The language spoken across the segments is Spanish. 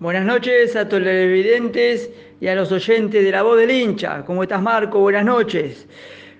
Buenas noches a todos los televidentes y a los oyentes de La Voz del Hincha. ¿Cómo estás, Marco? Buenas noches.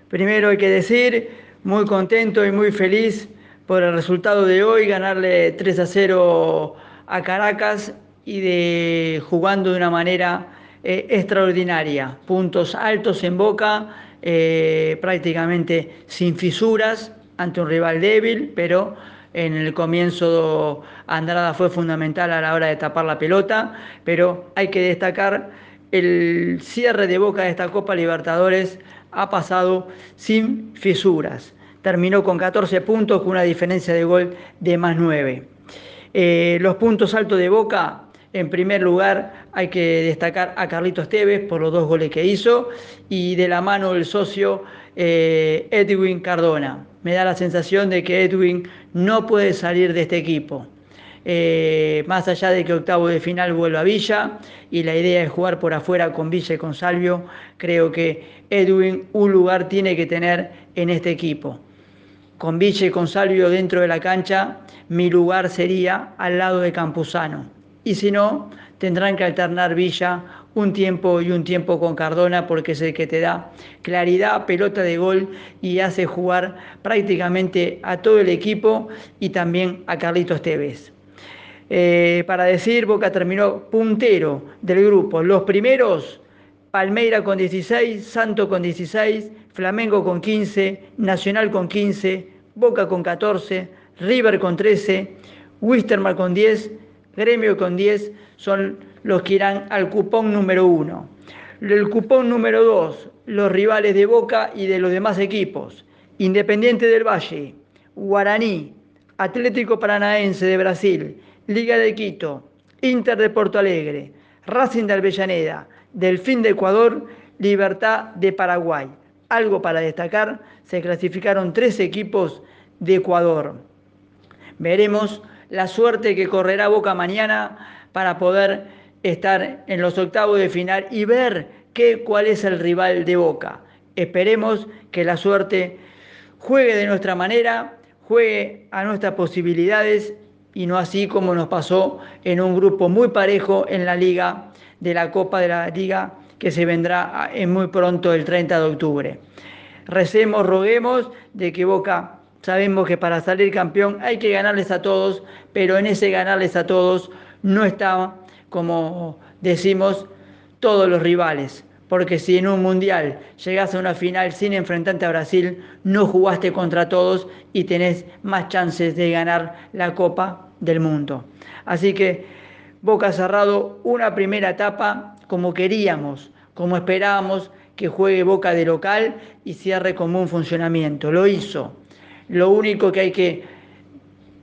Primero hay que decir, muy contento y muy feliz por el resultado de hoy, ganarle 3 a 0 a Caracas y de jugando de una manera eh, extraordinaria. Puntos altos en boca, eh, prácticamente sin fisuras ante un rival débil, pero en el comienzo Andrada fue fundamental a la hora de tapar la pelota, pero hay que destacar el cierre de boca de esta Copa Libertadores ha pasado sin fisuras. Terminó con 14 puntos con una diferencia de gol de más 9. Eh, los puntos altos de Boca, en primer lugar hay que destacar a Carlitos Tevez por los dos goles que hizo y de la mano del socio eh, Edwin Cardona. Me da la sensación de que Edwin no puede salir de este equipo. Eh, más allá de que octavo de final vuelva a Villa y la idea es jugar por afuera con Villa y con Salvio, creo que Edwin un lugar tiene que tener en este equipo. Con Villa y con Salvio dentro de la cancha, mi lugar sería al lado de Campuzano. Y si no, tendrán que alternar Villa un tiempo y un tiempo con Cardona porque es el que te da claridad, pelota de gol y hace jugar prácticamente a todo el equipo y también a Carlitos Tevez. Eh, para decir, Boca terminó puntero del grupo. Los primeros, Palmeira con 16, Santo con 16, Flamengo con 15, Nacional con 15, Boca con 14, River con 13, Wistermar con 10, Gremio con 10, son los que irán al cupón número 1. El cupón número 2, los rivales de Boca y de los demás equipos. Independiente del Valle, Guaraní, Atlético Paranaense de Brasil, Liga de Quito, Inter de Porto Alegre, Racing de Avellaneda, Delfín de Ecuador, Libertad de Paraguay. Algo para destacar, se clasificaron tres equipos de Ecuador. Veremos la suerte que correrá Boca mañana para poder estar en los octavos de final y ver qué, cuál es el rival de Boca. Esperemos que la suerte juegue de nuestra manera, juegue a nuestras posibilidades y no así como nos pasó en un grupo muy parejo en la liga de la Copa de la Liga que se vendrá en muy pronto el 30 de octubre. Recemos, roguemos de que Boca, sabemos que para salir campeón hay que ganarles a todos, pero en ese ganarles a todos no está, como decimos, todos los rivales porque si en un mundial llegás a una final sin enfrentarte a Brasil, no jugaste contra todos y tenés más chances de ganar la Copa del Mundo. Así que Boca cerrado una primera etapa como queríamos, como esperábamos que juegue Boca de local y cierre como un funcionamiento. Lo hizo. Lo único que hay que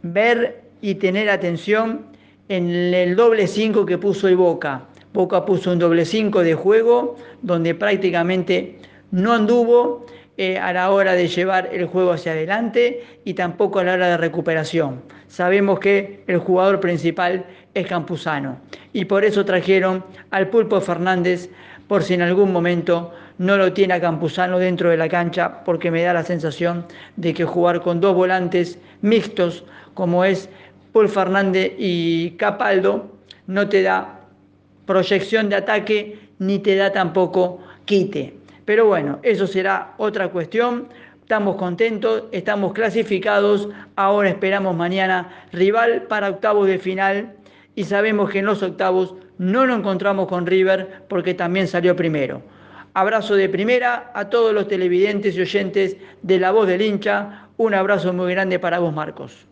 ver y tener atención en el doble 5 que puso el Boca Boca puso un doble 5 de juego donde prácticamente no anduvo eh, a la hora de llevar el juego hacia adelante y tampoco a la hora de recuperación. Sabemos que el jugador principal es Campuzano y por eso trajeron al Pulpo Fernández por si en algún momento no lo tiene a Campuzano dentro de la cancha porque me da la sensación de que jugar con dos volantes mixtos como es Paul Fernández y Capaldo no te da proyección de ataque ni te da tampoco quite. Pero bueno, eso será otra cuestión. Estamos contentos, estamos clasificados, ahora esperamos mañana rival para octavos de final y sabemos que en los octavos no nos encontramos con River porque también salió primero. Abrazo de primera a todos los televidentes y oyentes de La Voz del Hincha. Un abrazo muy grande para vos, Marcos.